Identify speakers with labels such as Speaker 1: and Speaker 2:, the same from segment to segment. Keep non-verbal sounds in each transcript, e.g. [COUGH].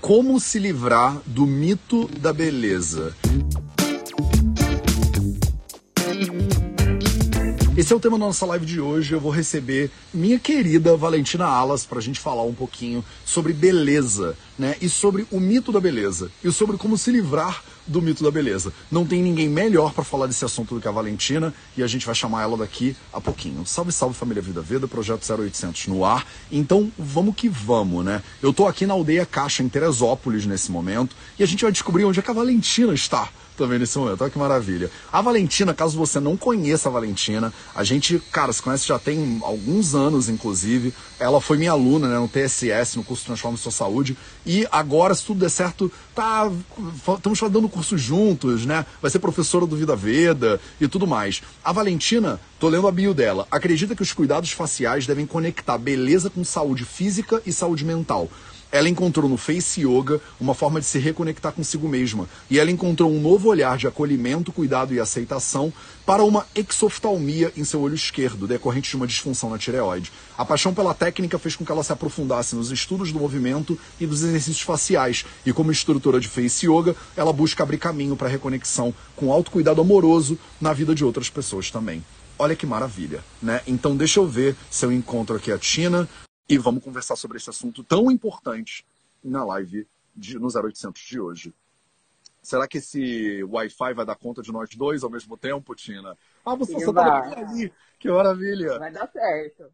Speaker 1: Como se livrar do mito da beleza? Esse é o tema da nossa live de hoje. Eu vou receber minha querida Valentina Alas para a gente falar um pouquinho sobre beleza, né? E sobre o mito da beleza e sobre como se livrar do mito da beleza. Não tem ninguém melhor para falar desse assunto do que a Valentina e a gente vai chamar ela daqui a pouquinho. Salve, salve família Vida Veda, projeto 0800 no ar. Então, vamos que vamos, né? Eu tô aqui na aldeia Caixa em Teresópolis nesse momento e a gente vai descobrir onde é que a Valentina está também nesse momento. Olha que maravilha. A Valentina, caso você não conheça a Valentina, a gente, cara, se conhece já tem alguns anos, inclusive. Ela foi minha aluna né, no TSS, no curso Transforma Sua Saúde. E agora, se tudo der certo, tá. Estamos dando curso juntos, né? Vai ser professora do Vida Veda e tudo mais. A Valentina, tô lendo a bio dela, acredita que os cuidados faciais devem conectar beleza com saúde física e saúde mental. Ela encontrou no Face Yoga uma forma de se reconectar consigo mesma. E ela encontrou um novo olhar de acolhimento, cuidado e aceitação para uma exoftalmia em seu olho esquerdo, decorrente de uma disfunção na tireoide. A paixão pela técnica fez com que ela se aprofundasse nos estudos do movimento e dos exercícios faciais. E como instrutora de Face Yoga, ela busca abrir caminho para a reconexão com autocuidado amoroso na vida de outras pessoas também. Olha que maravilha, né? Então deixa eu ver se eu encontro aqui a Tina e vamos conversar sobre esse assunto tão importante na live de, no 0800 de hoje. Será que esse Wi-Fi vai dar conta de nós dois ao mesmo tempo, Tina? Ah, você só tá ali. Que maravilha.
Speaker 2: Vai dar certo.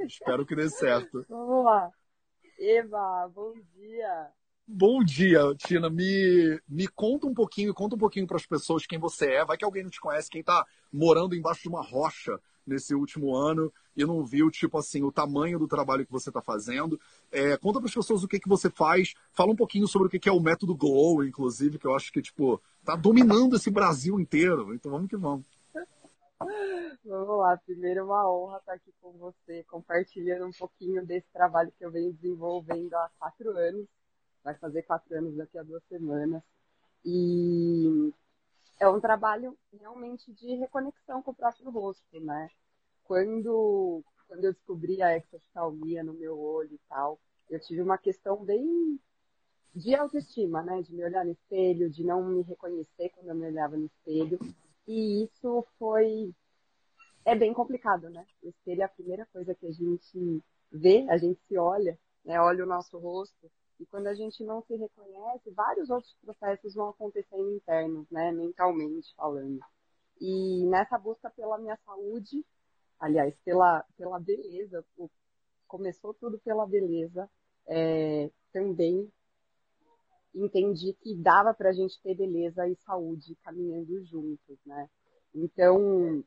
Speaker 1: Espero que dê certo. [LAUGHS]
Speaker 2: Vamos lá. Eva, bom dia.
Speaker 1: Bom dia, Tina. Me, me conta um pouquinho, conta um pouquinho para as pessoas quem você é. Vai que alguém não te conhece, quem está morando embaixo de uma rocha nesse último ano e não viu, tipo assim, o tamanho do trabalho que você está fazendo. É, conta para as pessoas o que, que você faz. Fala um pouquinho sobre o que, que é o método Glow, inclusive, que eu acho que, tipo, tá dominando esse Brasil inteiro. Então vamos que vamos. [LAUGHS]
Speaker 2: Vamos lá, primeiro é uma honra estar aqui com você, compartilhando um pouquinho desse trabalho que eu venho desenvolvendo há quatro anos. Vai fazer quatro anos daqui a duas semanas. E é um trabalho realmente de reconexão com o próprio rosto, né? Quando, quando eu descobri a exoftalmia no meu olho e tal, eu tive uma questão bem de autoestima, né? De me olhar no espelho, de não me reconhecer quando eu me olhava no espelho. E isso foi. É bem complicado, né? O espelho é a primeira coisa que a gente vê, a gente se olha, né? Olha o nosso rosto. E quando a gente não se reconhece, vários outros processos vão acontecendo internos, né, mentalmente falando. E nessa busca pela minha saúde, aliás, pela, pela beleza, começou tudo pela beleza, é, também entendi que dava para a gente ter beleza e saúde caminhando juntos, né? Então,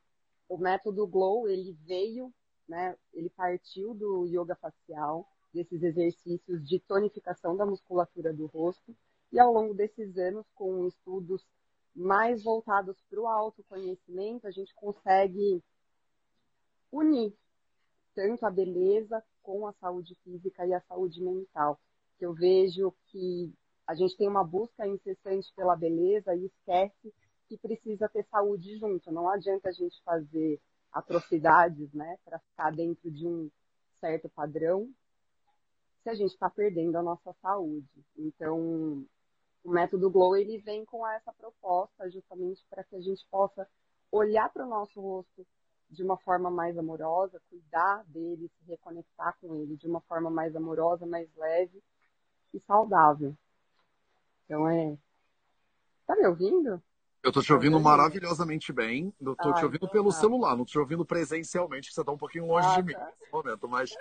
Speaker 2: o método Glow, ele veio, né, ele partiu do yoga facial, desses exercícios de tonificação da musculatura do rosto. E ao longo desses anos, com estudos mais voltados para o autoconhecimento, a gente consegue unir tanto a beleza com a saúde física e a saúde mental. Eu vejo que a gente tem uma busca incessante pela beleza e esquece que precisa ter saúde junto. Não adianta a gente fazer atrocidades, né, para ficar dentro de um certo padrão se a gente está perdendo a nossa saúde. Então, o método Glow ele vem com essa proposta justamente para que a gente possa olhar para o nosso rosto de uma forma mais amorosa, cuidar dele, se reconectar com ele de uma forma mais amorosa, mais leve e saudável. Então é. Tá me ouvindo?
Speaker 1: Eu tô te ouvindo maravilhosamente bem. Eu tô ah, te ouvindo então pelo tá. celular, não tô te ouvindo presencialmente, que você tá um pouquinho longe ah, de mim tá. nesse momento, mas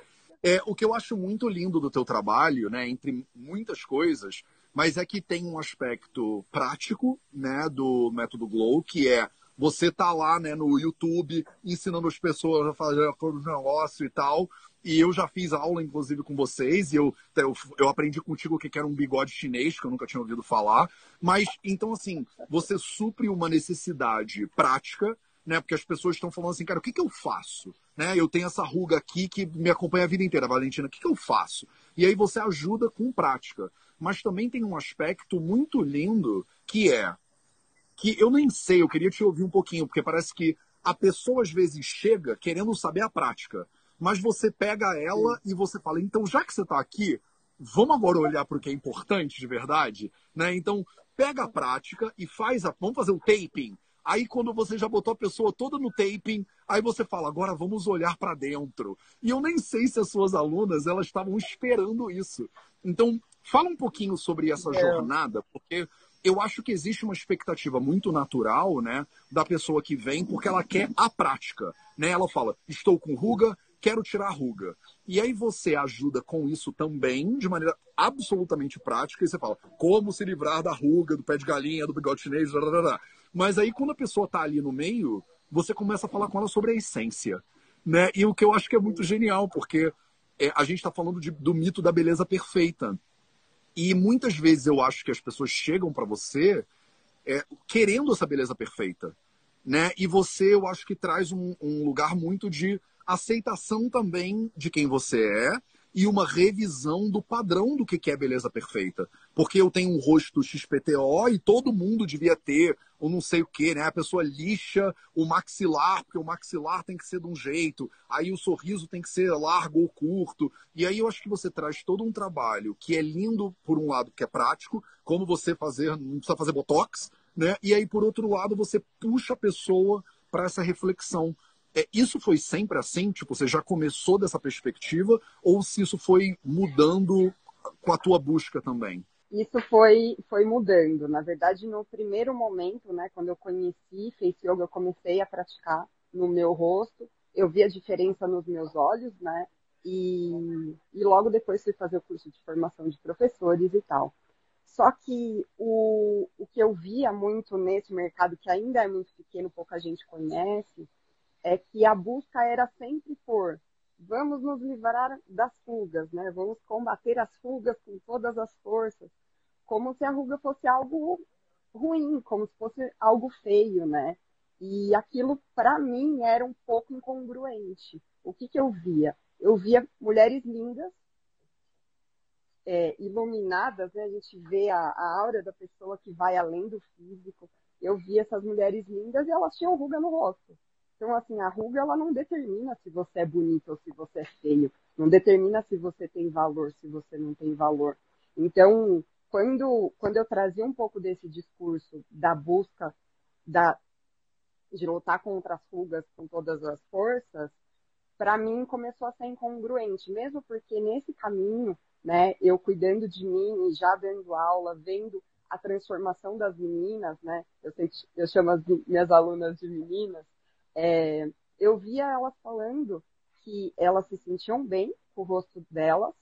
Speaker 1: é, o que eu acho muito lindo do teu trabalho, né, entre muitas coisas, mas é que tem um aspecto prático, né, do método Glow, que é você tá lá, né, no YouTube ensinando as pessoas a fazer o negócio e tal. E eu já fiz aula, inclusive, com vocês, e eu, eu, eu aprendi contigo o que era um bigode chinês, que eu nunca tinha ouvido falar. Mas, então, assim, você supre uma necessidade prática né? Porque as pessoas estão falando assim, cara, o que, que eu faço? Né? Eu tenho essa ruga aqui que me acompanha a vida inteira, Valentina, o que, que eu faço? E aí você ajuda com prática. Mas também tem um aspecto muito lindo que é que eu nem sei, eu queria te ouvir um pouquinho, porque parece que a pessoa às vezes chega querendo saber a prática, mas você pega ela Sim. e você fala, então já que você está aqui, vamos agora olhar para o que é importante de verdade, né? Então, pega a prática e faz a. Vamos fazer o taping. Aí, quando você já botou a pessoa toda no taping, aí você fala, agora vamos olhar para dentro. E eu nem sei se as suas alunas elas estavam esperando isso. Então, fala um pouquinho sobre essa é. jornada, porque eu acho que existe uma expectativa muito natural, né, da pessoa que vem, porque ela quer a prática, né? Ela fala, estou com ruga, quero tirar a ruga. E aí você ajuda com isso também, de maneira absolutamente prática, e você fala, como se livrar da ruga, do pé de galinha, do bigode chinês, blá, blá, blá. Mas aí, quando a pessoa está ali no meio, você começa a falar com ela sobre a essência. Né? E o que eu acho que é muito genial, porque é, a gente está falando de, do mito da beleza perfeita. E muitas vezes eu acho que as pessoas chegam para você é, querendo essa beleza perfeita. Né? E você, eu acho que traz um, um lugar muito de aceitação também de quem você é e uma revisão do padrão do que é beleza perfeita. Porque eu tenho um rosto XPTO e todo mundo devia ter, ou não sei o que, né? A pessoa lixa o maxilar, porque o maxilar tem que ser de um jeito, aí o sorriso tem que ser largo ou curto. E aí eu acho que você traz todo um trabalho que é lindo, por um lado, que é prático, como você fazer, não precisa fazer botox, né? E aí, por outro lado, você puxa a pessoa para essa reflexão é, isso foi sempre assim? Tipo, você já começou dessa perspectiva? Ou se isso foi mudando com a tua busca também?
Speaker 2: Isso foi, foi mudando. Na verdade, no primeiro momento, né, quando eu conheci Face Yoga, eu comecei a praticar no meu rosto. Eu vi a diferença nos meus olhos, né? E, e logo depois fui fazer o curso de formação de professores e tal. Só que o, o que eu via muito nesse mercado, que ainda é muito pequeno, pouca gente conhece, é que a busca era sempre por vamos nos livrar das fugas, né? Vamos combater as fugas com todas as forças, como se a ruga fosse algo ruim, como se fosse algo feio, né? E aquilo para mim era um pouco incongruente. O que, que eu via? Eu via mulheres lindas, é, iluminadas, né? A gente vê a, a aura da pessoa que vai além do físico. Eu via essas mulheres lindas e elas tinham ruga no rosto. Então, assim, a ruga ela não determina se você é bonito ou se você é feio, não determina se você tem valor, se você não tem valor. Então, quando, quando eu trazia um pouco desse discurso da busca da, de lutar contra as rugas com todas as forças, para mim começou a ser incongruente, mesmo porque nesse caminho, né, eu cuidando de mim e já dando aula, vendo a transformação das meninas, né, eu, eu chamo as minhas alunas de meninas, é, eu via elas falando que elas se sentiam bem com o rosto delas,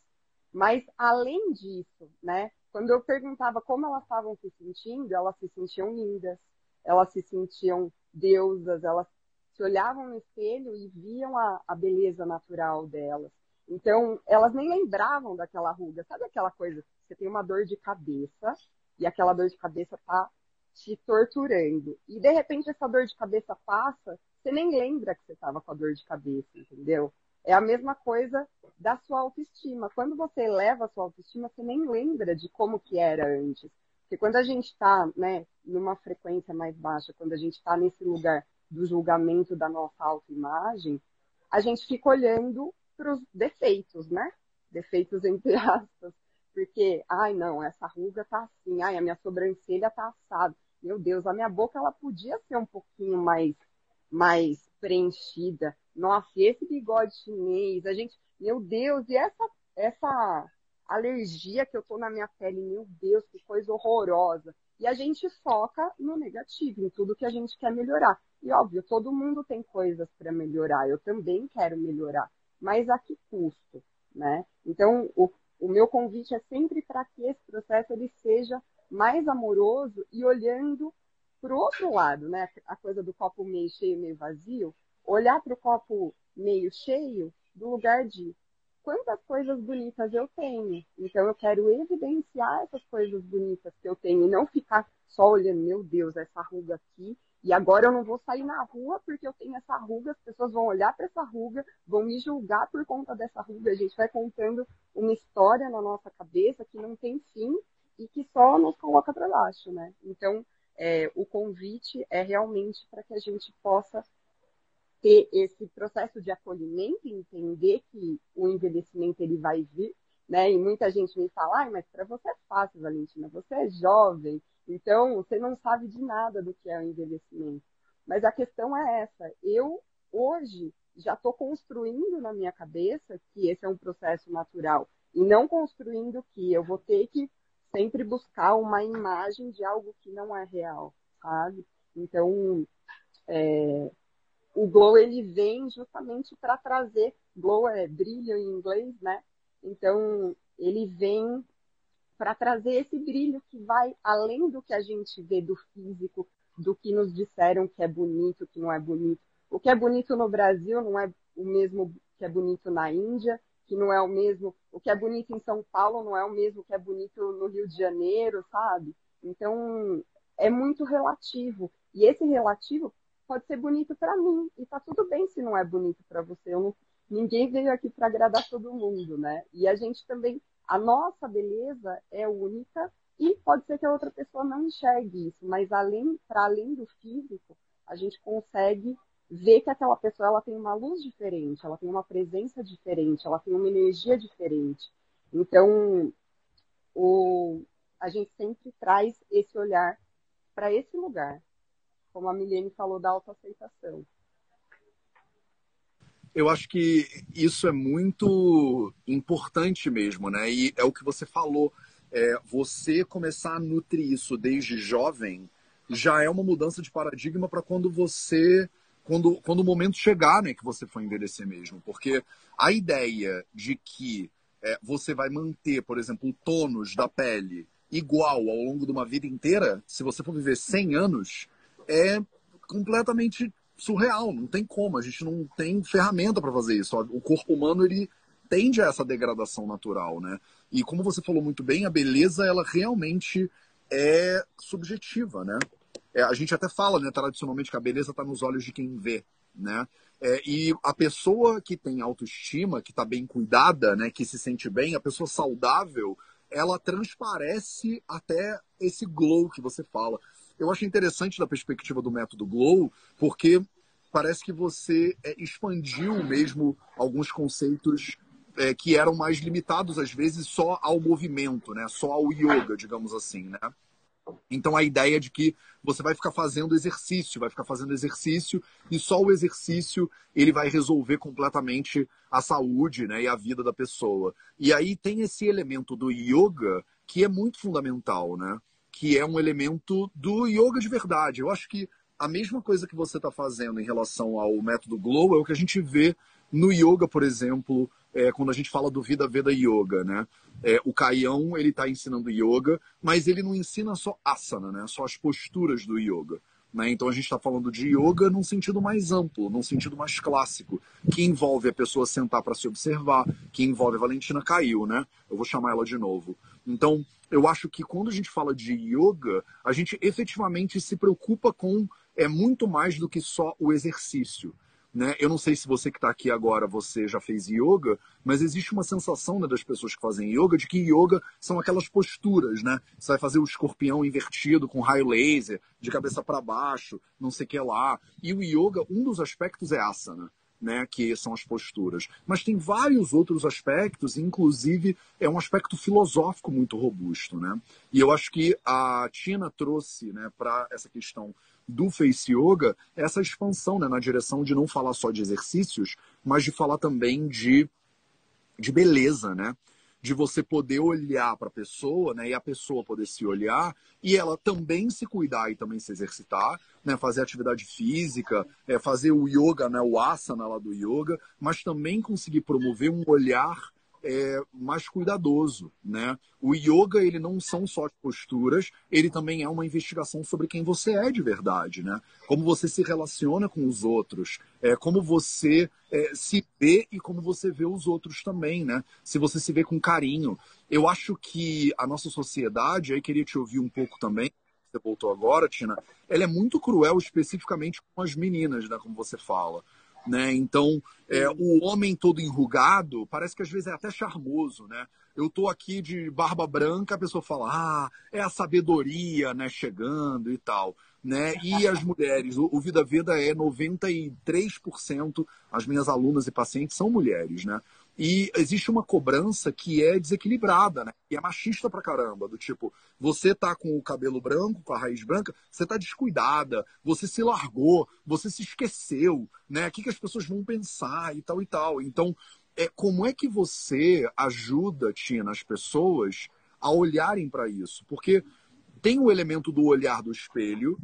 Speaker 2: mas além disso, né, quando eu perguntava como elas estavam se sentindo, elas se sentiam lindas, elas se sentiam deusas, elas se olhavam no espelho e viam a, a beleza natural delas. Então, elas nem lembravam daquela ruga. Sabe aquela coisa? Você tem uma dor de cabeça e aquela dor de cabeça tá te torturando. E de repente essa dor de cabeça passa você nem lembra que você estava com a dor de cabeça, entendeu? É a mesma coisa da sua autoestima. Quando você eleva a sua autoestima, você nem lembra de como que era antes. Porque quando a gente está né, numa frequência mais baixa, quando a gente está nesse lugar do julgamento da nossa autoimagem, a gente fica olhando para os defeitos, né? Defeitos entre [LAUGHS] aspas. Porque, ai não, essa ruga tá assim, ai, a minha sobrancelha tá assada. Meu Deus, a minha boca ela podia ser um pouquinho mais mais preenchida. Nossa, e esse bigode chinês, a gente, meu Deus, e essa, essa alergia que eu tô na minha pele, meu Deus, que coisa horrorosa. E a gente foca no negativo, em tudo que a gente quer melhorar. E óbvio, todo mundo tem coisas para melhorar, eu também quero melhorar, mas a que custo, né? Então, o, o meu convite é sempre para que esse processo ele seja mais amoroso e olhando o outro lado, né, a coisa do copo meio cheio, meio vazio, olhar para o copo meio cheio do lugar de quantas coisas bonitas eu tenho. Então eu quero evidenciar essas coisas bonitas que eu tenho e não ficar só olhando, meu Deus, essa ruga aqui, e agora eu não vou sair na rua porque eu tenho essa ruga, as pessoas vão olhar para essa ruga, vão me julgar por conta dessa ruga. A gente vai contando uma história na nossa cabeça que não tem fim e que só nos coloca para baixo, né? Então, é, o convite é realmente para que a gente possa ter esse processo de acolhimento, entender que o envelhecimento ele vai vir, né? E muita gente me fala, ah, mas para você é fácil, Valentina, você é jovem, então você não sabe de nada do que é o envelhecimento. Mas a questão é essa, eu hoje já estou construindo na minha cabeça que esse é um processo natural e não construindo que eu vou ter que sempre buscar uma imagem de algo que não é real, sabe? Então, é, o glow ele vem justamente para trazer, glow é brilho em inglês, né? Então, ele vem para trazer esse brilho que vai além do que a gente vê do físico, do que nos disseram que é bonito, que não é bonito. O que é bonito no Brasil não é o mesmo que é bonito na Índia, que não é o mesmo. O que é bonito em São Paulo não é o mesmo que é bonito no Rio de Janeiro, sabe? Então, é muito relativo. E esse relativo pode ser bonito para mim. E tá tudo bem se não é bonito para você. Não, ninguém veio aqui para agradar todo mundo, né? E a gente também, a nossa beleza é única e pode ser que a outra pessoa não enxergue isso, mas além, para além do físico, a gente consegue ver que aquela pessoa ela tem uma luz diferente, ela tem uma presença diferente, ela tem uma energia diferente. Então, o, a gente sempre traz esse olhar para esse lugar, como a Milene falou da autoaceitação.
Speaker 1: Eu acho que isso é muito importante mesmo, né? E é o que você falou. É, você começar a nutrir isso desde jovem já é uma mudança de paradigma para quando você quando, quando o momento chegar, né, que você for envelhecer mesmo. Porque a ideia de que é, você vai manter, por exemplo, o tônus da pele igual ao longo de uma vida inteira, se você for viver 100 anos, é completamente surreal, não tem como, a gente não tem ferramenta para fazer isso. O corpo humano ele tende a essa degradação natural, né? E como você falou muito bem, a beleza ela realmente é subjetiva, né? É, a gente até fala, né, tradicionalmente, que a beleza está nos olhos de quem vê, né? É, e a pessoa que tem autoestima, que está bem cuidada, né, que se sente bem, a pessoa saudável, ela transparece até esse glow que você fala. Eu acho interessante da perspectiva do método glow, porque parece que você é, expandiu mesmo alguns conceitos é, que eram mais limitados às vezes só ao movimento, né, só ao yoga, digamos assim, né? Então a ideia de que você vai ficar fazendo exercício, vai ficar fazendo exercício e só o exercício ele vai resolver completamente a saúde, né, e a vida da pessoa. E aí tem esse elemento do yoga que é muito fundamental, né? Que é um elemento do yoga de verdade. Eu acho que a mesma coisa que você está fazendo em relação ao método Glow é o que a gente vê no yoga, por exemplo, é, quando a gente fala do Vida Veda Yoga, né? É, o Caião, ele está ensinando yoga, mas ele não ensina só asana, né? Só as posturas do yoga. Né? Então a gente está falando de yoga num sentido mais amplo, num sentido mais clássico, que envolve a pessoa sentar para se observar, que envolve a Valentina caiu, né? Eu vou chamar ela de novo. Então, eu acho que quando a gente fala de yoga, a gente efetivamente se preocupa com é muito mais do que só o exercício. Né? Eu não sei se você que está aqui agora, você já fez yoga, mas existe uma sensação né, das pessoas que fazem yoga de que yoga são aquelas posturas, né? Você vai fazer o escorpião invertido com raio laser, de cabeça para baixo, não sei o que lá. E o yoga, um dos aspectos é asana. Né, que são as posturas. Mas tem vários outros aspectos, inclusive é um aspecto filosófico muito robusto. Né? E eu acho que a Tina trouxe né, para essa questão do Face Yoga essa expansão né, na direção de não falar só de exercícios, mas de falar também de, de beleza, né? De você poder olhar para a pessoa, né? E a pessoa poder se olhar e ela também se cuidar e também se exercitar, né? Fazer atividade física, é, fazer o yoga, né? O asana lá do yoga, mas também conseguir promover um olhar é, mais cuidadoso, né? O yoga, ele não são só posturas, ele também é uma investigação sobre quem você é de verdade, né? Como você se relaciona com os outros, é, como você é, se vê e como você vê os outros também, né? Se você se vê com carinho. Eu acho que a nossa sociedade, aí queria te ouvir um pouco também, você voltou agora, Tina, ela é muito cruel especificamente com as meninas, né? Como você fala. Né? Então, é, o homem todo enrugado parece que às vezes é até charmoso, né? Eu tô aqui de barba branca, a pessoa fala, ah, é a sabedoria, né, chegando e tal, né? E as [LAUGHS] mulheres, o, o Vida Veda é 93%, as minhas alunas e pacientes são mulheres, né? E existe uma cobrança que é desequilibrada, né? E é machista pra caramba, do tipo, você tá com o cabelo branco, com a raiz branca, você tá descuidada, você se largou, você se esqueceu, né? O que, que as pessoas vão pensar e tal e tal. Então, é, como é que você ajuda, Tina, as pessoas a olharem para isso? Porque tem o elemento do olhar do espelho,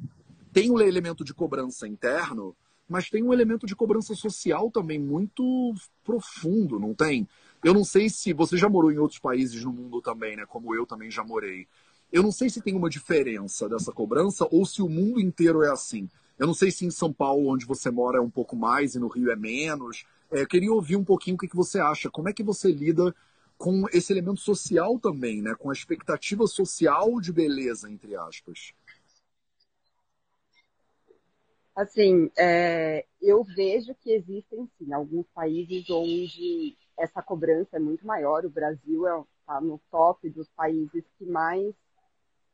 Speaker 1: tem o elemento de cobrança interno, mas tem um elemento de cobrança social também muito profundo, não tem? Eu não sei se você já morou em outros países no mundo também, né? Como eu também já morei. Eu não sei se tem uma diferença dessa cobrança ou se o mundo inteiro é assim. Eu não sei se em São Paulo, onde você mora, é um pouco mais e no Rio é menos. É, queria ouvir um pouquinho o que, que você acha. Como é que você lida com esse elemento social também, né? Com a expectativa social de beleza, entre aspas.
Speaker 2: Assim, é, eu vejo que existem, sim, alguns países onde essa cobrança é muito maior. O Brasil está é, no top dos países que mais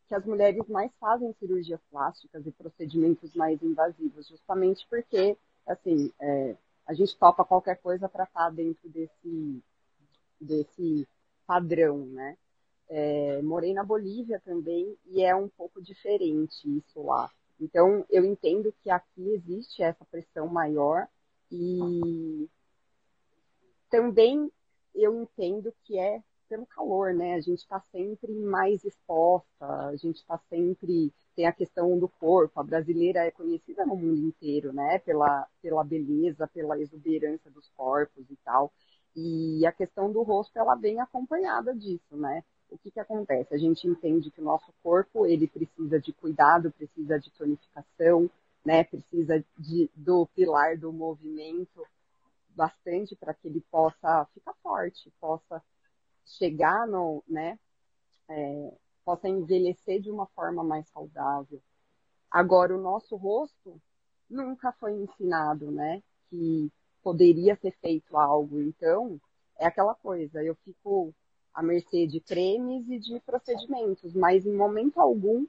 Speaker 2: que as mulheres mais fazem cirurgias plásticas e procedimentos mais invasivos, justamente porque, assim, é, a gente topa qualquer coisa para estar tá dentro desse, desse padrão, né? É, morei na Bolívia também e é um pouco diferente isso lá. Então, eu entendo que aqui existe essa pressão maior e também eu entendo que é pelo calor, né? A gente está sempre mais exposta, a gente está sempre tem a questão do corpo. A brasileira é conhecida no mundo inteiro, né? Pela pela beleza, pela exuberância dos corpos e tal. E a questão do rosto ela vem acompanhada disso, né? O que, que acontece? A gente entende que o nosso corpo ele precisa de cuidado, precisa de tonificação, né? Precisa de, do pilar do movimento bastante para que ele possa ficar forte, possa chegar no, né? É, possa envelhecer de uma forma mais saudável. Agora, o nosso rosto nunca foi ensinado, né? Que poderia ser feito algo. Então, é aquela coisa, eu fico à mercê de cremes e de procedimentos, mas em momento algum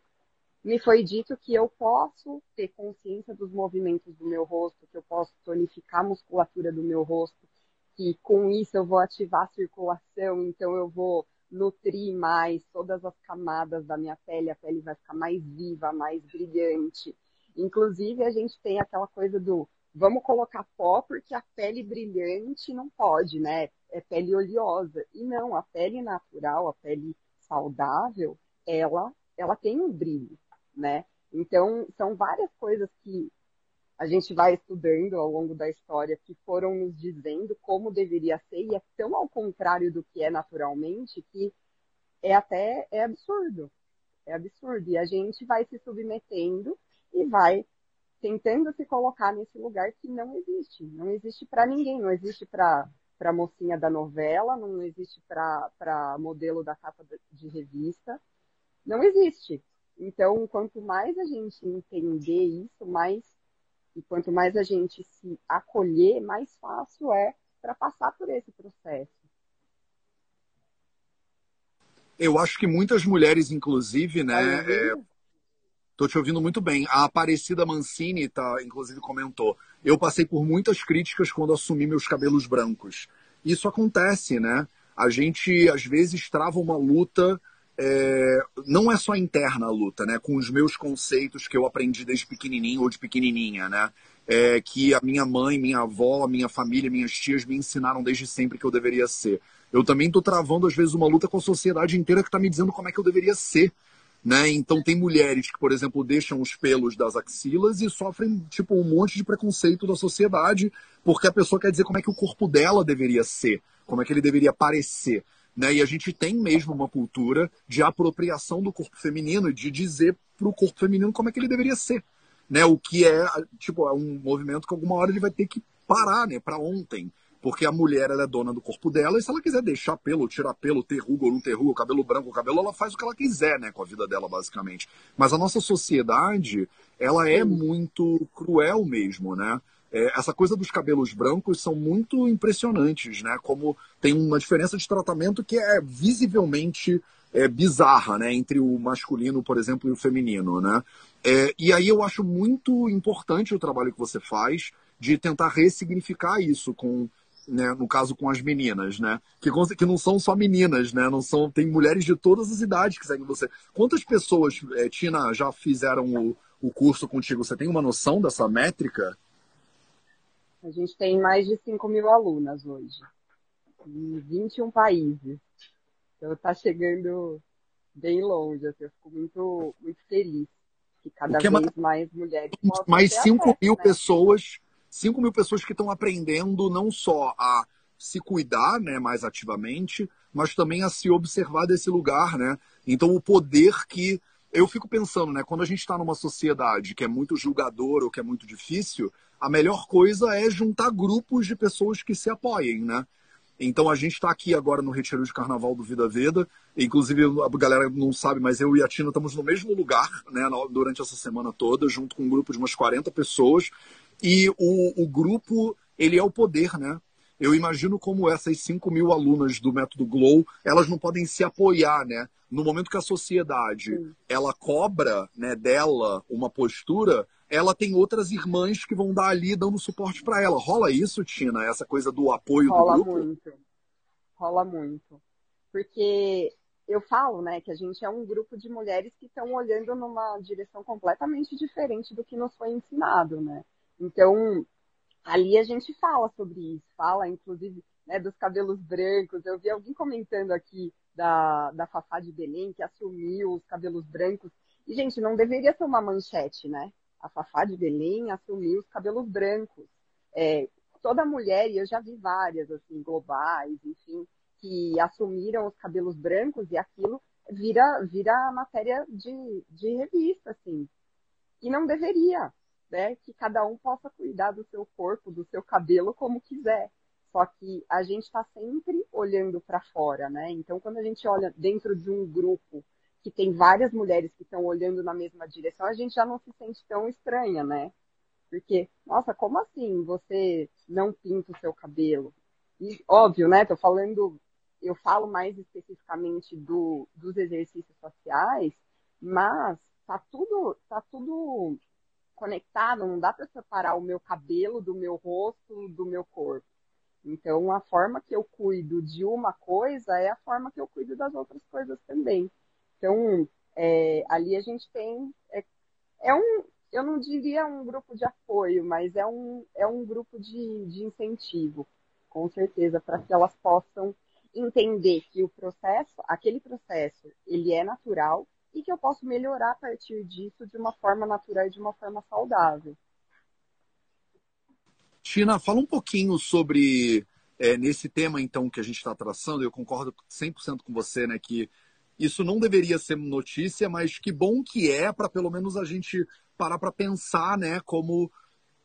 Speaker 2: me foi dito que eu posso ter consciência dos movimentos do meu rosto, que eu posso tonificar a musculatura do meu rosto, que com isso eu vou ativar a circulação, então eu vou nutrir mais todas as camadas da minha pele, a pele vai ficar mais viva, mais brilhante. Inclusive, a gente tem aquela coisa do vamos colocar pó porque a pele brilhante não pode, né? É pele oleosa. E não, a pele natural, a pele saudável, ela, ela tem um brilho, né? Então, são várias coisas que a gente vai estudando ao longo da história que foram nos dizendo como deveria ser e é tão ao contrário do que é naturalmente que é até é absurdo. É absurdo. E a gente vai se submetendo e vai tentando se colocar nesse lugar que não existe. Não existe para ninguém, não existe para para mocinha da novela, não existe para modelo da capa de revista, não existe. Então, quanto mais a gente entender isso, mais e quanto mais a gente se acolher, mais fácil é para passar por esse processo.
Speaker 1: Eu acho que muitas mulheres, inclusive, né, é, Tô te ouvindo muito bem. A Aparecida Mancini, tá, inclusive, comentou. Eu passei por muitas críticas quando assumi meus cabelos brancos. Isso acontece, né? A gente, às vezes, trava uma luta. É... não é só interna a luta, né? Com os meus conceitos que eu aprendi desde pequenininho ou de pequenininha, né? É, que a minha mãe, minha avó, minha família, minhas tias me ensinaram desde sempre que eu deveria ser. Eu também tô travando, às vezes, uma luta com a sociedade inteira que tá me dizendo como é que eu deveria ser. Né? Então tem mulheres que, por exemplo, deixam os pelos das axilas e sofrem tipo um monte de preconceito da sociedade porque a pessoa quer dizer como é que o corpo dela deveria ser, como é que ele deveria parecer. Né? E a gente tem mesmo uma cultura de apropriação do corpo feminino, de dizer para o corpo feminino como é que ele deveria ser. Né? O que é, tipo, é um movimento que alguma hora ele vai ter que parar né? para ontem. Porque a mulher é dona do corpo dela e se ela quiser deixar pelo, tirar pelo, ter ruga ou não ter ruga, cabelo branco ou cabelo, ela faz o que ela quiser, né, com a vida dela, basicamente. Mas a nossa sociedade, ela é muito cruel mesmo, né? É, essa coisa dos cabelos brancos são muito impressionantes, né? Como tem uma diferença de tratamento que é visivelmente é, bizarra, né? Entre o masculino, por exemplo, e o feminino, né? É, e aí eu acho muito importante o trabalho que você faz de tentar ressignificar isso com né, no caso com as meninas, né? Que, que não são só meninas, né? Não são, tem mulheres de todas as idades que seguem você. Quantas pessoas, é, Tina, já fizeram o, o curso contigo? Você tem uma noção dessa métrica?
Speaker 2: A gente tem mais de 5 mil alunas hoje, em 21 países. Então está chegando bem longe, assim, eu fico muito, muito feliz que cada é vez mais mulheres
Speaker 1: Mais 5 acesso, mil né? pessoas 5 mil pessoas que estão aprendendo não só a se cuidar né, mais ativamente, mas também a se observar desse lugar, né? Então o poder que eu fico pensando, né? Quando a gente está numa sociedade que é muito julgadora ou que é muito difícil, a melhor coisa é juntar grupos de pessoas que se apoiem, né? Então a gente está aqui agora no Retiro de Carnaval do Vida Veda. Inclusive, a galera não sabe, mas eu e a Tina estamos no mesmo lugar, né? Durante essa semana toda, junto com um grupo de umas 40 pessoas. E o, o grupo, ele é o poder, né? Eu imagino como essas 5 mil alunas do método Glow, elas não podem se apoiar, né? No momento que a sociedade, Sim. ela cobra né, dela uma postura, ela tem outras irmãs que vão dar ali dando suporte para ela. Rola isso, Tina? Essa coisa do apoio
Speaker 2: Rola
Speaker 1: do grupo?
Speaker 2: Rola muito. Rola muito. Porque eu falo, né, que a gente é um grupo de mulheres que estão olhando numa direção completamente diferente do que nos foi ensinado, né? Então, ali a gente fala sobre isso, fala inclusive né, dos cabelos brancos. Eu vi alguém comentando aqui da, da Fafá de Belém que assumiu os cabelos brancos. E, gente, não deveria ser uma manchete, né? A Fafá de Belém assumiu os cabelos brancos. É, toda mulher, e eu já vi várias, assim, globais, enfim, que assumiram os cabelos brancos e aquilo vira, vira matéria de, de revista, assim. E não deveria, né? Que cada um possa cuidar do seu corpo, do seu cabelo como quiser. Só que a gente está sempre olhando para fora, né? Então, quando a gente olha dentro de um grupo que tem várias mulheres que estão olhando na mesma direção, a gente já não se sente tão estranha, né? Porque, nossa, como assim você não pinta o seu cabelo? E, óbvio, né? Tô falando, eu falo mais especificamente do, dos exercícios faciais, mas tá tudo, tá tudo conectado, não dá para separar o meu cabelo do meu rosto, do meu corpo. Então, a forma que eu cuido de uma coisa é a forma que eu cuido das outras coisas também. Então, é, ali a gente tem. É, é, um, eu não diria um grupo de apoio, mas é um, é um grupo de, de incentivo, com certeza, para que elas possam entender que o processo, aquele processo, ele é natural, e que eu posso melhorar a partir disso de uma forma natural e de uma forma saudável.
Speaker 1: Tina, fala um pouquinho sobre é, nesse tema então que a gente está traçando. Eu concordo 100% com você, né, que isso não deveria ser notícia, mas que bom que é para pelo menos a gente parar para pensar, né, como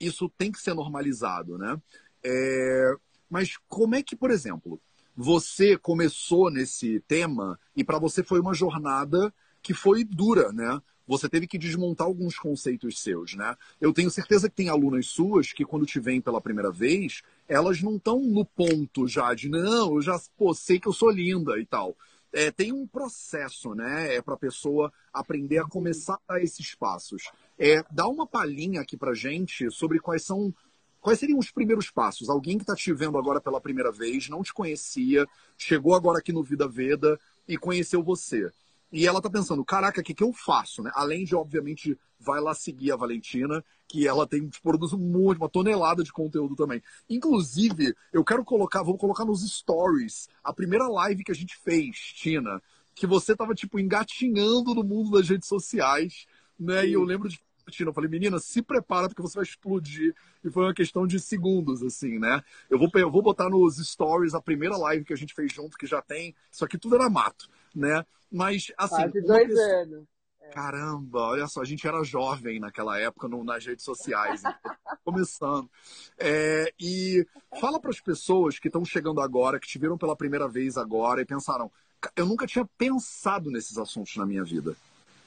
Speaker 1: isso tem que ser normalizado, né? É, mas como é que, por exemplo, você começou nesse tema e para você foi uma jornada que foi dura, né? Você teve que desmontar alguns conceitos seus, né? Eu tenho certeza que tem alunas suas que, quando te veem pela primeira vez, elas não estão no ponto já de, não, eu já pô, sei que eu sou linda e tal. É, tem um processo, né? É para a pessoa aprender a começar a dar esses passos. É, dá uma palhinha aqui para gente sobre quais são Quais seriam os primeiros passos? Alguém que está te vendo agora pela primeira vez, não te conhecia, chegou agora aqui no Vida Veda e conheceu você. E ela tá pensando, caraca, o que, que eu faço? Né? Além de, obviamente, vai lá seguir a Valentina, que ela tem produz um monte, uma tonelada de conteúdo também. Inclusive, eu quero colocar, vou colocar nos stories a primeira live que a gente fez, Tina, que você tava, tipo, engatinhando no mundo das redes sociais, né? Sim. E eu lembro de Tina, eu falei, menina, se prepara porque você vai explodir. E foi uma questão de segundos, assim, né? Eu vou, eu vou botar nos stories a primeira live que a gente fez junto, que já tem. Isso aqui tudo era mato, né? Mas, assim.
Speaker 2: Quase dois pessoa... anos.
Speaker 1: É. Caramba, olha só, a gente era jovem naquela época no, nas redes sociais, [LAUGHS] começando. É, e fala para as pessoas que estão chegando agora, que te viram pela primeira vez agora e pensaram: eu nunca tinha pensado nesses assuntos na minha vida.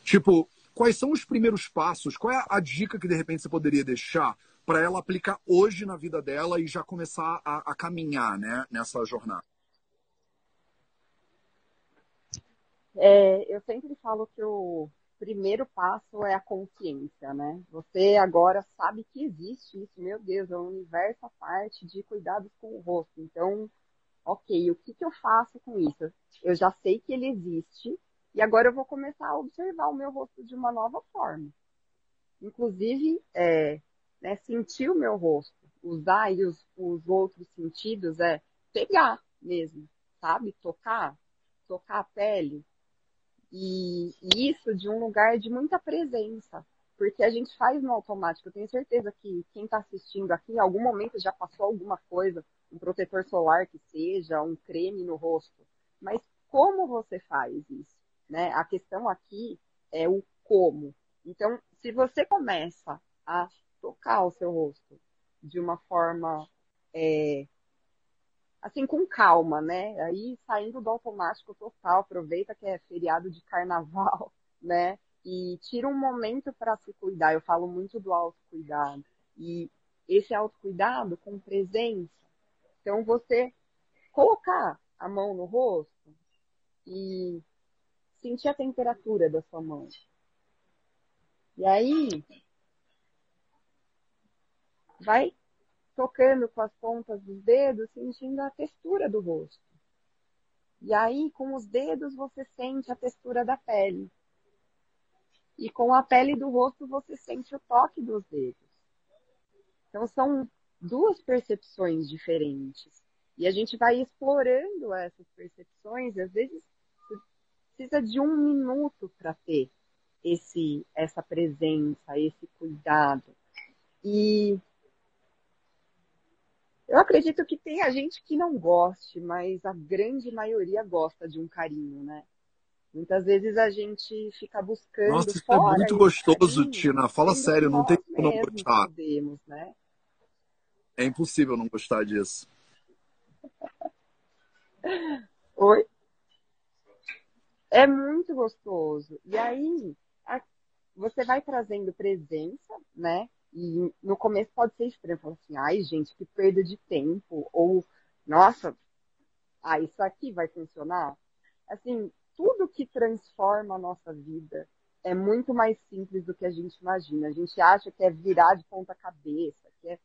Speaker 1: Tipo, quais são os primeiros passos? Qual é a dica que de repente você poderia deixar para ela aplicar hoje na vida dela e já começar a, a caminhar né, nessa jornada?
Speaker 2: É, eu sempre falo que o, primeiro passo é a consciência, né? Você agora sabe que existe isso, meu Deus, é um universo à parte de cuidados com o rosto. Então, ok, o que, que eu faço com isso? Eu já sei que ele existe e agora eu vou começar a observar o meu rosto de uma nova forma. Inclusive, é, né, sentir o meu rosto, usar os, os outros sentidos, é pegar mesmo, sabe? Tocar, tocar a pele, e, isso de um lugar de muita presença, porque a gente faz no automático. Eu tenho certeza que quem está assistindo aqui, em algum momento já passou alguma coisa, um protetor solar que seja, um creme no rosto. Mas como você faz isso? Né? A questão aqui é o como. Então, se você começa a tocar o seu rosto de uma forma é, assim, com calma, né? Aí saindo do automático total, aproveita que é feriado de carnaval, [LAUGHS] né? E tira um momento para se cuidar. Eu falo muito do autocuidado. E esse autocuidado com presença. Então, você colocar a mão no rosto e sentir a temperatura da sua mão. E aí, vai tocando com as pontas dos dedos, sentindo a textura do rosto. E aí, com os dedos, você sente a textura da pele. E com a pele do rosto, você sente o toque dos dedos. Então, são duas percepções diferentes. E a gente vai explorando essas percepções, às vezes precisa de um minuto para ter esse, essa presença, esse cuidado. E eu acredito que tem a gente que não goste, mas a grande maioria gosta de um carinho, né? Muitas vezes a gente fica buscando.
Speaker 1: Nossa, isso é muito gostoso, carinho, Tina. Fala sério, não tem como não gostar.
Speaker 2: Podemos, né?
Speaker 1: É impossível não gostar disso. [LAUGHS]
Speaker 2: Oi? É muito gostoso. E aí, você vai trazendo presença, né? E no começo pode ser estranho, falar assim, ai gente, que perda de tempo, ou nossa, ah, isso aqui vai funcionar? Assim, tudo que transforma a nossa vida é muito mais simples do que a gente imagina. A gente acha que é virar de ponta cabeça, que é...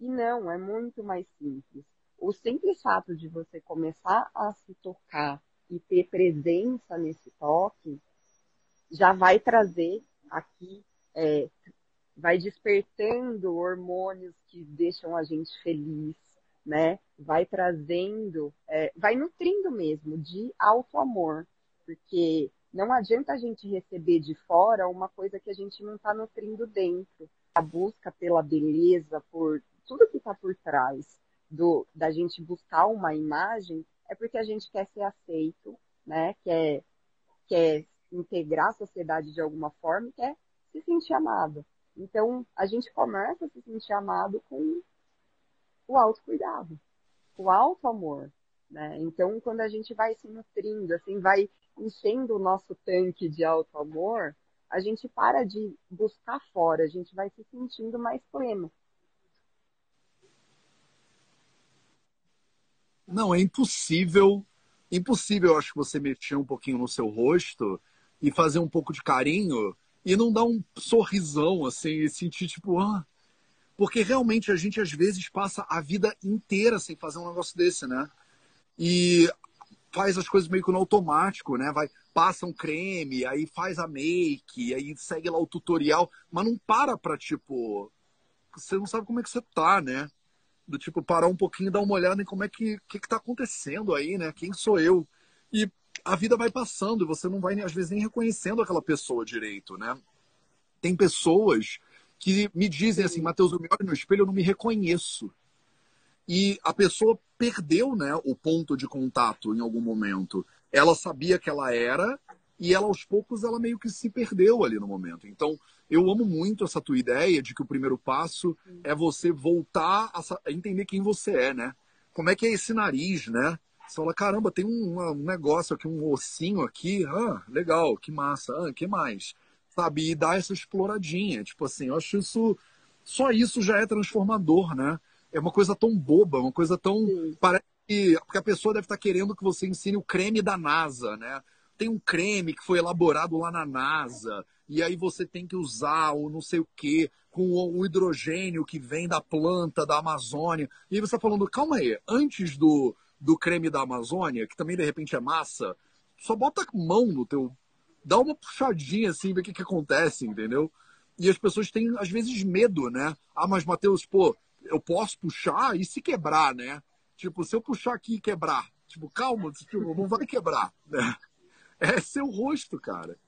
Speaker 2: e não, é muito mais simples. O simples fato de você começar a se tocar e ter presença nesse toque já vai trazer aqui é, vai despertando hormônios que deixam a gente feliz, né? Vai trazendo, é, vai nutrindo mesmo de alto amor, porque não adianta a gente receber de fora uma coisa que a gente não está nutrindo dentro. A busca pela beleza, por tudo que está por trás do, da gente buscar uma imagem, é porque a gente quer ser aceito, né? Quer, quer integrar a sociedade de alguma forma, quer se sentir amado. Então, a gente começa a se sentir amado com o autocuidado, o alto amor, né? Então, quando a gente vai se nutrindo, assim, vai enchendo o nosso tanque de alto amor, a gente para de buscar fora, a gente vai se sentindo mais pleno.
Speaker 1: Não, é impossível, impossível, acho que você mexer um pouquinho no seu rosto e fazer um pouco de carinho e não dar um sorrisão, assim, e sentir tipo, ah. Porque realmente a gente às vezes passa a vida inteira sem fazer um negócio desse, né? E faz as coisas meio que no automático, né? Vai, passa um creme, aí faz a make, aí segue lá o tutorial, mas não para pra, tipo, você não sabe como é que você tá, né? Do tipo, parar um pouquinho dar uma olhada em como é que, que, que tá acontecendo aí, né? Quem sou eu? E a vida vai passando e você não vai, às vezes, nem reconhecendo aquela pessoa direito, né? Tem pessoas que me dizem assim, Matheus, eu me olho no espelho, eu não me reconheço. E a pessoa perdeu, né, o ponto de contato em algum momento. Ela sabia que ela era e ela aos poucos ela meio que se perdeu ali no momento. Então, eu amo muito essa tua ideia de que o primeiro passo é você voltar a entender quem você é, né? Como é que é esse nariz, né? Você fala, caramba, tem um, um, negócio aqui, um ossinho aqui, ah, legal, que massa, ah, que mais? Sabe, e dá essa exploradinha, tipo assim, eu acho isso, só isso já é transformador, né? É uma coisa tão boba, uma coisa tão, Sim. parece que, porque a pessoa deve estar querendo que você ensine o creme da NASA, né? tem um creme que foi elaborado lá na NASA, e aí você tem que usar o não sei o que, com o hidrogênio que vem da planta da Amazônia. E aí você tá falando, calma aí, antes do, do creme da Amazônia, que também de repente é massa, só bota a mão no teu. Dá uma puxadinha assim, vê o que, que acontece, entendeu? E as pessoas têm, às vezes, medo, né? Ah, mas Matheus, pô, eu posso puxar e se quebrar, né? Tipo, se eu puxar aqui e quebrar, tipo, calma, tipo, não vai quebrar, [LAUGHS] né? É seu rosto, cara.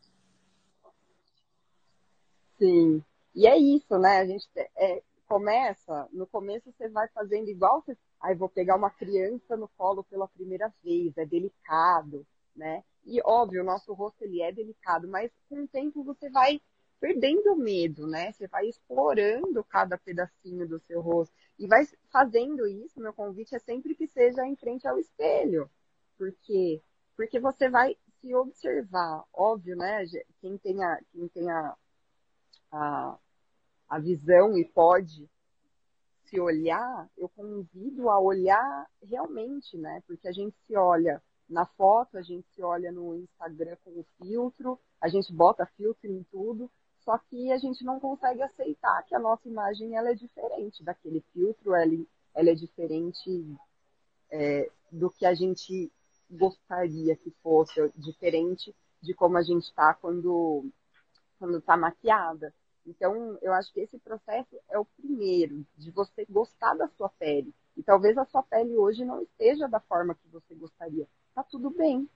Speaker 2: Sim. E é isso, né? A gente é, começa, no começo você vai fazendo igual você. Aí vou pegar uma criança no colo pela primeira vez, é delicado, né? E óbvio, o nosso rosto ele é delicado, mas com o tempo você vai perdendo o medo, né? Você vai explorando cada pedacinho do seu rosto e vai fazendo isso. Meu convite é sempre que seja em frente ao espelho, porque porque você vai se observar, óbvio, né? Quem tem a, quem tem a, a, a visão e pode se olhar, eu convido a olhar realmente, né? Porque a gente se olha na foto, a gente se olha no Instagram com o filtro, a gente bota filtro em tudo, só que a gente não consegue aceitar que a nossa imagem ela é diferente daquele filtro, ela, ela é diferente é, do que a gente gostaria que fosse, diferente de como a gente está quando quando está maquiada. Então, eu acho que esse processo é o primeiro, de você gostar da sua pele. E talvez a sua pele hoje não esteja da forma que você gostaria. Tá tudo bem.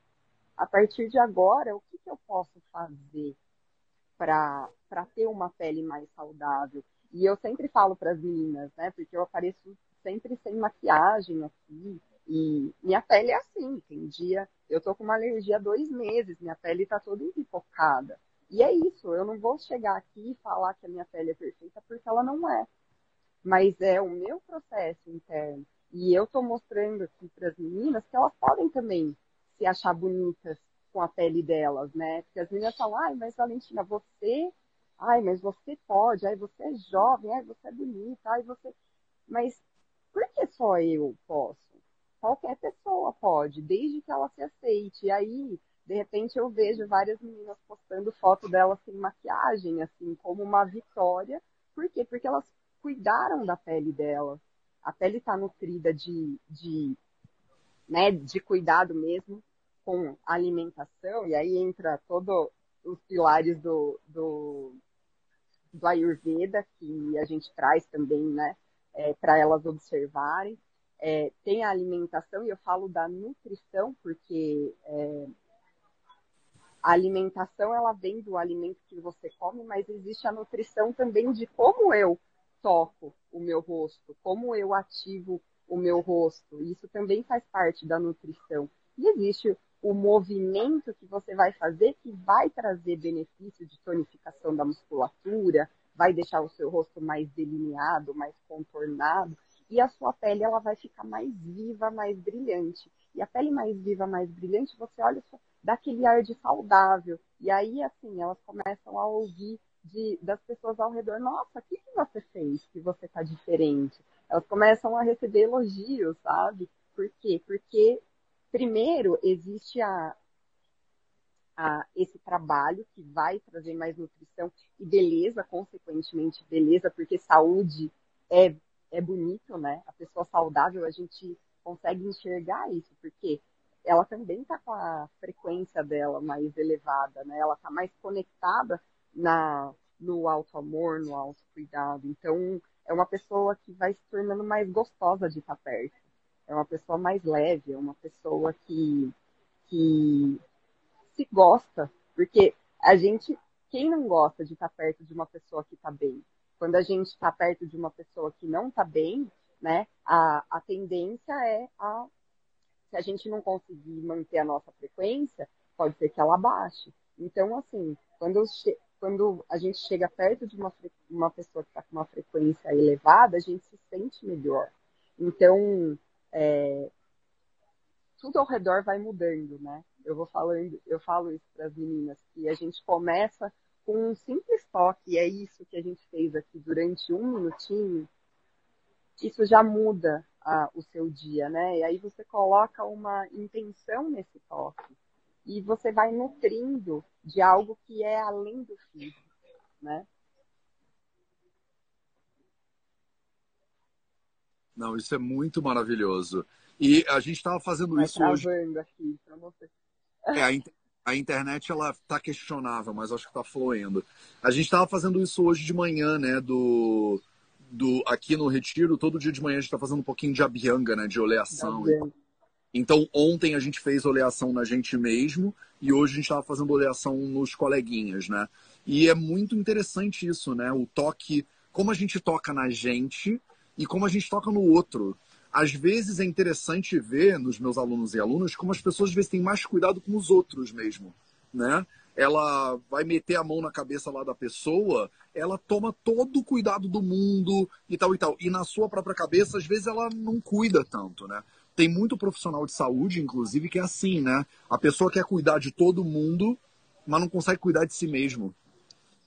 Speaker 2: A partir de agora, o que, que eu posso fazer para ter uma pele mais saudável. E eu sempre falo para as meninas, né? Porque eu apareço sempre sem maquiagem aqui. E minha pele é assim. Tem dia, eu tô com uma alergia há dois meses, minha pele tá toda empipocada. E é isso, eu não vou chegar aqui e falar que a minha pele é perfeita porque ela não é. Mas é o meu processo interno. E eu tô mostrando aqui para as meninas que elas podem também se achar bonitas, com a pele delas, né? Porque as meninas falam, ai, mas Valentina, você, ai, mas você pode, ai, você é jovem, ai, você é bonita, ai, você. Mas por que só eu posso? Qualquer pessoa pode, desde que ela se aceite. E aí, de repente, eu vejo várias meninas postando foto delas sem maquiagem, assim, como uma vitória. Por quê? Porque elas cuidaram da pele delas. A pele está nutrida de, de, né, de cuidado mesmo com alimentação, e aí entra todos os pilares do, do, do Ayurveda, que a gente traz também, né, é, para elas observarem. É, tem a alimentação, e eu falo da nutrição, porque é, a alimentação ela vem do alimento que você come, mas existe a nutrição também de como eu toco o meu rosto, como eu ativo o meu rosto. Isso também faz parte da nutrição. E existe o movimento que você vai fazer que vai trazer benefício de tonificação da musculatura, vai deixar o seu rosto mais delineado, mais contornado, e a sua pele ela vai ficar mais viva, mais brilhante. E a pele mais viva, mais brilhante, você olha, dá aquele ar de saudável. E aí, assim, elas começam a ouvir de, das pessoas ao redor, nossa, o que, que você fez que você tá diferente? Elas começam a receber elogios, sabe? Por quê? Porque primeiro, existe a, a, esse trabalho que vai trazer mais nutrição e beleza, consequentemente beleza, porque saúde é, é bonito, né? A pessoa saudável, a gente consegue enxergar isso, porque ela também está com a frequência dela mais elevada, né? Ela está mais conectada na, no alto amor, no alto cuidado. Então, é uma pessoa que vai se tornando mais gostosa de estar perto é uma pessoa mais leve, é uma pessoa que, que se gosta, porque a gente, quem não gosta de estar perto de uma pessoa que está bem? Quando a gente está perto de uma pessoa que não está bem, né, a, a tendência é a, se a gente não conseguir manter a nossa frequência, pode ser que ela baixe. Então, assim, quando, quando a gente chega perto de uma, uma pessoa que está com uma frequência elevada, a gente se sente melhor. Então, é, tudo ao redor vai mudando, né? Eu vou falando, eu falo isso para as meninas que a gente começa com um simples toque, e é isso que a gente fez aqui durante um minutinho. Isso já muda o seu dia, né? E aí você coloca uma intenção nesse toque. e você vai nutrindo de algo que é além do físico, né?
Speaker 1: Não, isso é muito maravilhoso. E a gente estava fazendo
Speaker 2: vai
Speaker 1: isso hoje.
Speaker 2: aqui para você.
Speaker 1: É, a, a internet ela tá questionável, mas acho que está fluindo. A gente estava fazendo isso hoje de manhã, né? Do, do aqui no retiro, todo dia de manhã a gente está fazendo um pouquinho de abianga, né? De oleação. Então ontem a gente fez oleação na gente mesmo e hoje a gente estava fazendo oleação nos coleguinhas, né? E é muito interessante isso, né? O toque, como a gente toca na gente e como a gente toca no outro. Às vezes é interessante ver nos meus alunos e alunas como as pessoas às vezes têm mais cuidado com os outros mesmo, né? Ela vai meter a mão na cabeça lá da pessoa, ela toma todo o cuidado do mundo e tal e tal. E na sua própria cabeça, às vezes ela não cuida tanto, né? Tem muito profissional de saúde, inclusive, que é assim, né? A pessoa quer cuidar de todo mundo, mas não consegue cuidar de si mesmo.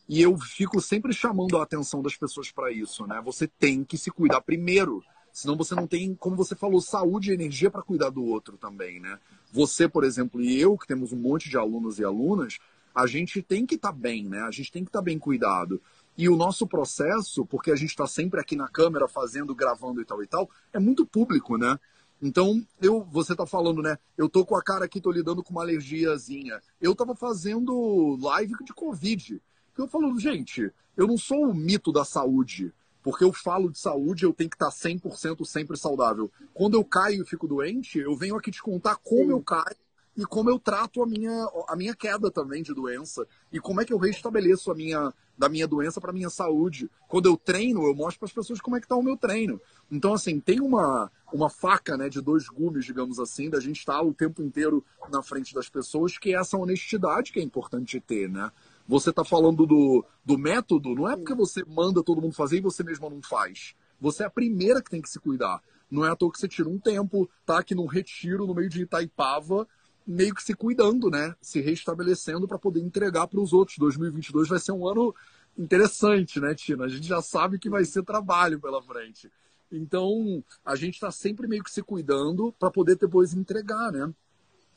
Speaker 1: E eu fico sempre chamando a atenção das pessoas para isso, né? Você tem que se cuidar primeiro. Senão você não tem, como você falou, saúde e energia para cuidar do outro também, né? Você, por exemplo, e eu, que temos um monte de alunos e alunas, a gente tem que estar tá bem, né? A gente tem que estar tá bem cuidado. E o nosso processo, porque a gente está sempre aqui na câmera fazendo, gravando e tal e tal, é muito público, né? Então, eu, você está falando, né? Eu tô com a cara aqui, tô lidando com uma alergiazinha. Eu estava fazendo live de Covid. Eu falo, gente, eu não sou o mito da saúde porque eu falo de saúde, eu tenho que estar 100% sempre saudável. Quando eu caio e fico doente, eu venho aqui te contar como Sim. eu caio e como eu trato a minha, a minha queda também de doença e como é que eu restabeleço a minha da minha doença para minha saúde. Quando eu treino, eu mostro para as pessoas como é que está o meu treino. Então assim, tem uma uma faca, né, de dois gumes, digamos assim, da gente estar o tempo inteiro na frente das pessoas, que é essa honestidade que é importante ter, né? Você está falando do, do método, não é porque você manda todo mundo fazer e você mesmo não faz. Você é a primeira que tem que se cuidar. Não é à toa que você tira um tempo, tá aqui num retiro no meio de Itaipava, meio que se cuidando, né? Se restabelecendo para poder entregar para os outros. 2022 vai ser um ano interessante, né, Tina? A gente já sabe que vai ser trabalho pela frente. Então, a gente está sempre meio que se cuidando para poder depois entregar, né?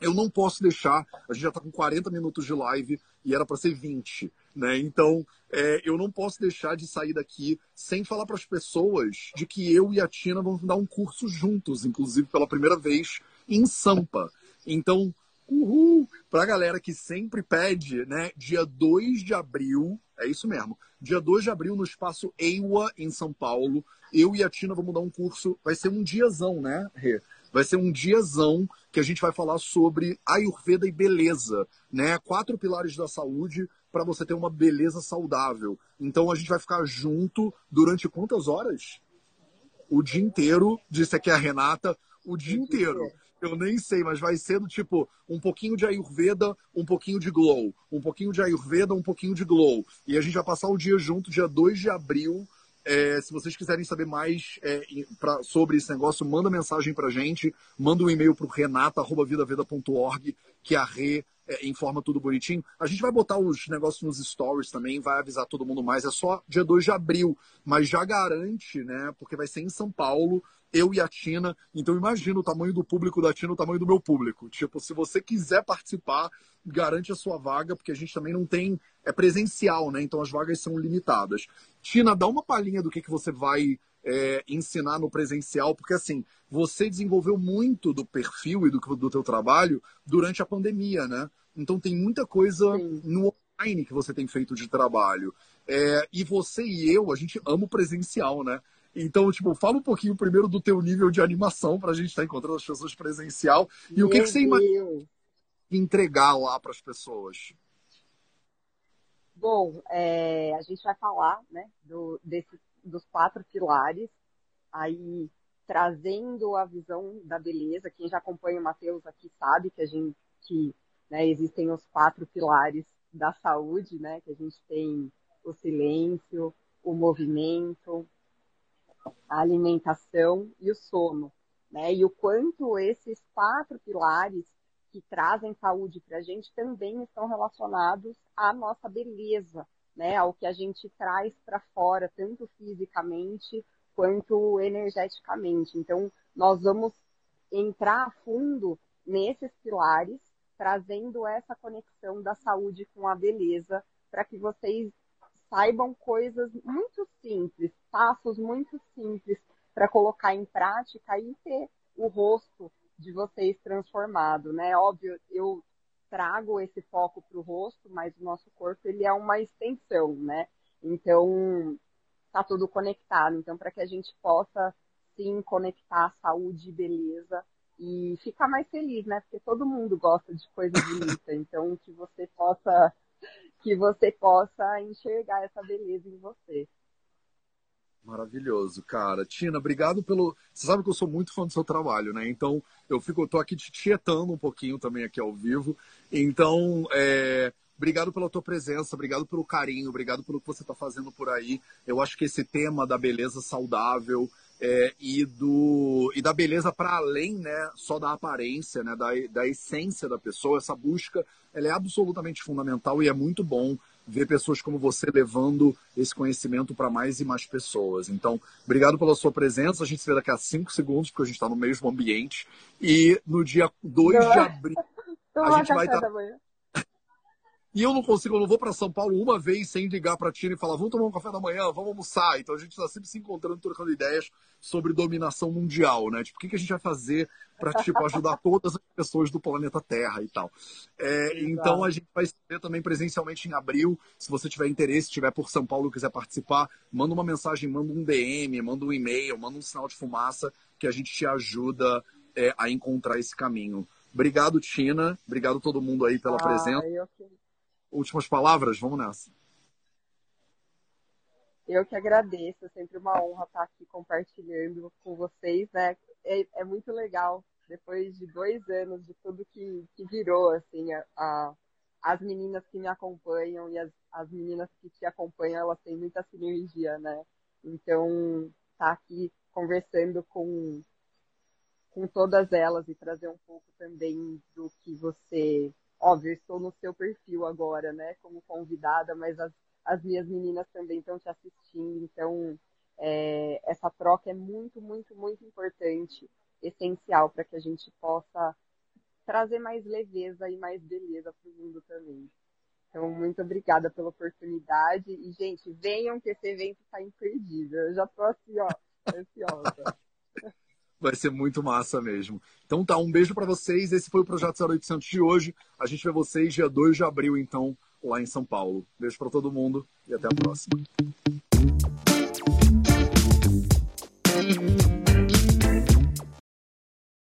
Speaker 1: Eu não posso deixar. A gente já está com 40 minutos de live e era para ser 20, né? Então, é, eu não posso deixar de sair daqui sem falar para as pessoas de que eu e a Tina vamos dar um curso juntos, inclusive pela primeira vez em Sampa. Então, uhul! Para a galera que sempre pede, né? Dia 2 de abril, é isso mesmo. Dia 2 de abril no espaço EIWA, em São Paulo. Eu e a Tina vamos dar um curso. Vai ser um diazão, né, Rê? Vai ser um diazão que a gente vai falar sobre Ayurveda e beleza, né? Quatro pilares da saúde para você ter uma beleza saudável. Então a gente vai ficar junto durante quantas horas? O dia inteiro, disse aqui a Renata, o dia inteiro. Eu nem sei, mas vai ser do tipo um pouquinho de Ayurveda, um pouquinho de Glow. Um pouquinho de Ayurveda, um pouquinho de Glow. E a gente vai passar o dia junto, dia 2 de abril, é, se vocês quiserem saber mais é, pra, sobre esse negócio, manda mensagem pra gente, manda um e-mail pro renata.vidaveda.org, que a Rê é, informa tudo bonitinho. A gente vai botar os negócios nos stories também, vai avisar todo mundo mais. É só dia 2 de abril, mas já garante, né? Porque vai ser em São Paulo, eu e a Tina. Então imagina o tamanho do público da Tina, o tamanho do meu público. Tipo, se você quiser participar, garante a sua vaga, porque a gente também não tem. É presencial, né? Então as vagas são limitadas. Tina, dá uma palhinha do que, que você vai é, ensinar no presencial, porque assim, você desenvolveu muito do perfil e do, do teu trabalho durante a pandemia, né? Então tem muita coisa Sim. no online que você tem feito de trabalho. É, e você e eu, a gente ama o presencial, né? Então, tipo, fala um pouquinho primeiro do teu nível de animação para a gente estar tá encontrando as pessoas presencial e Meu o que, que você imagina entregar lá para as pessoas.
Speaker 2: Bom, é, a gente vai falar né, do, desse, dos quatro pilares, aí trazendo a visão da beleza. Quem já acompanha o Matheus aqui sabe que a gente que, né, existem os quatro pilares da saúde, né? Que a gente tem o silêncio, o movimento, a alimentação e o sono, né? E o quanto esses quatro pilares que trazem saúde para a gente também estão relacionados à nossa beleza, né? Ao que a gente traz para fora, tanto fisicamente quanto energeticamente. Então, nós vamos entrar a fundo nesses pilares, trazendo essa conexão da saúde com a beleza, para que vocês saibam coisas muito simples, passos muito simples para colocar em prática e ter o rosto de vocês transformado, né? Óbvio, eu trago esse foco para o rosto, mas o nosso corpo ele é uma extensão, né? Então tá tudo conectado. Então para que a gente possa sim conectar saúde e beleza e ficar mais feliz, né? Porque todo mundo gosta de coisa bonita. Então que você possa que você possa enxergar essa beleza em você.
Speaker 1: Maravilhoso, cara. Tina, obrigado pelo. Você sabe que eu sou muito fã do seu trabalho, né? Então, eu fico, tô aqui te tietando um pouquinho também aqui ao vivo. Então, é... obrigado pela tua presença, obrigado pelo carinho, obrigado pelo que você está fazendo por aí. Eu acho que esse tema da beleza saudável é, e, do, e da beleza para além né, só da aparência, né, da, da essência da pessoa, essa busca ela é absolutamente fundamental e é muito bom ver pessoas como você levando esse conhecimento para mais e mais pessoas. Então, obrigado pela sua presença. A gente se vê daqui a cinco segundos, porque a gente está no mesmo ambiente. E no dia 2 de abril, a gente vai estar. Tá... E eu não consigo, eu não vou para São Paulo uma vez sem ligar para a Tina e falar, vamos tomar um café da manhã, vamos almoçar. Então a gente está sempre se encontrando, trocando ideias sobre dominação mundial, né? Tipo, o que, que a gente vai fazer para tipo, ajudar todas as pessoas do planeta Terra e tal. É, então a gente vai ver também presencialmente em abril. Se você tiver interesse, estiver por São Paulo e quiser participar, manda uma mensagem, manda um DM, manda um e-mail, manda um sinal de fumaça que a gente te ajuda é, a encontrar esse caminho. Obrigado, Tina. Obrigado todo mundo aí pela ah, presença. Que... Últimas palavras, vamos nessa.
Speaker 2: Eu que agradeço, é sempre uma honra estar aqui compartilhando com vocês, né? É, é muito legal, depois de dois anos de tudo que, que virou, assim, a, a, as meninas que me acompanham e as, as meninas que te acompanham, elas têm muita sinergia, né? Então, estar tá aqui conversando com, com todas elas e trazer um pouco também do que você. Óbvio, estou no seu perfil agora, né, como convidada, mas as as minhas meninas também estão te assistindo, então é, essa troca é muito, muito, muito importante, essencial para que a gente possa trazer mais leveza e mais beleza para o mundo também. Então, muito obrigada pela oportunidade. E, gente, venham que esse evento está imperdível. Eu já estou assim, ó, ansiosa. [LAUGHS]
Speaker 1: Vai ser muito massa mesmo. Então tá, um beijo para vocês. Esse foi o Projeto 0800 de hoje. A gente vê vocês dia 2 de abril, então, lá em São Paulo. Beijo para todo mundo e até a próxima.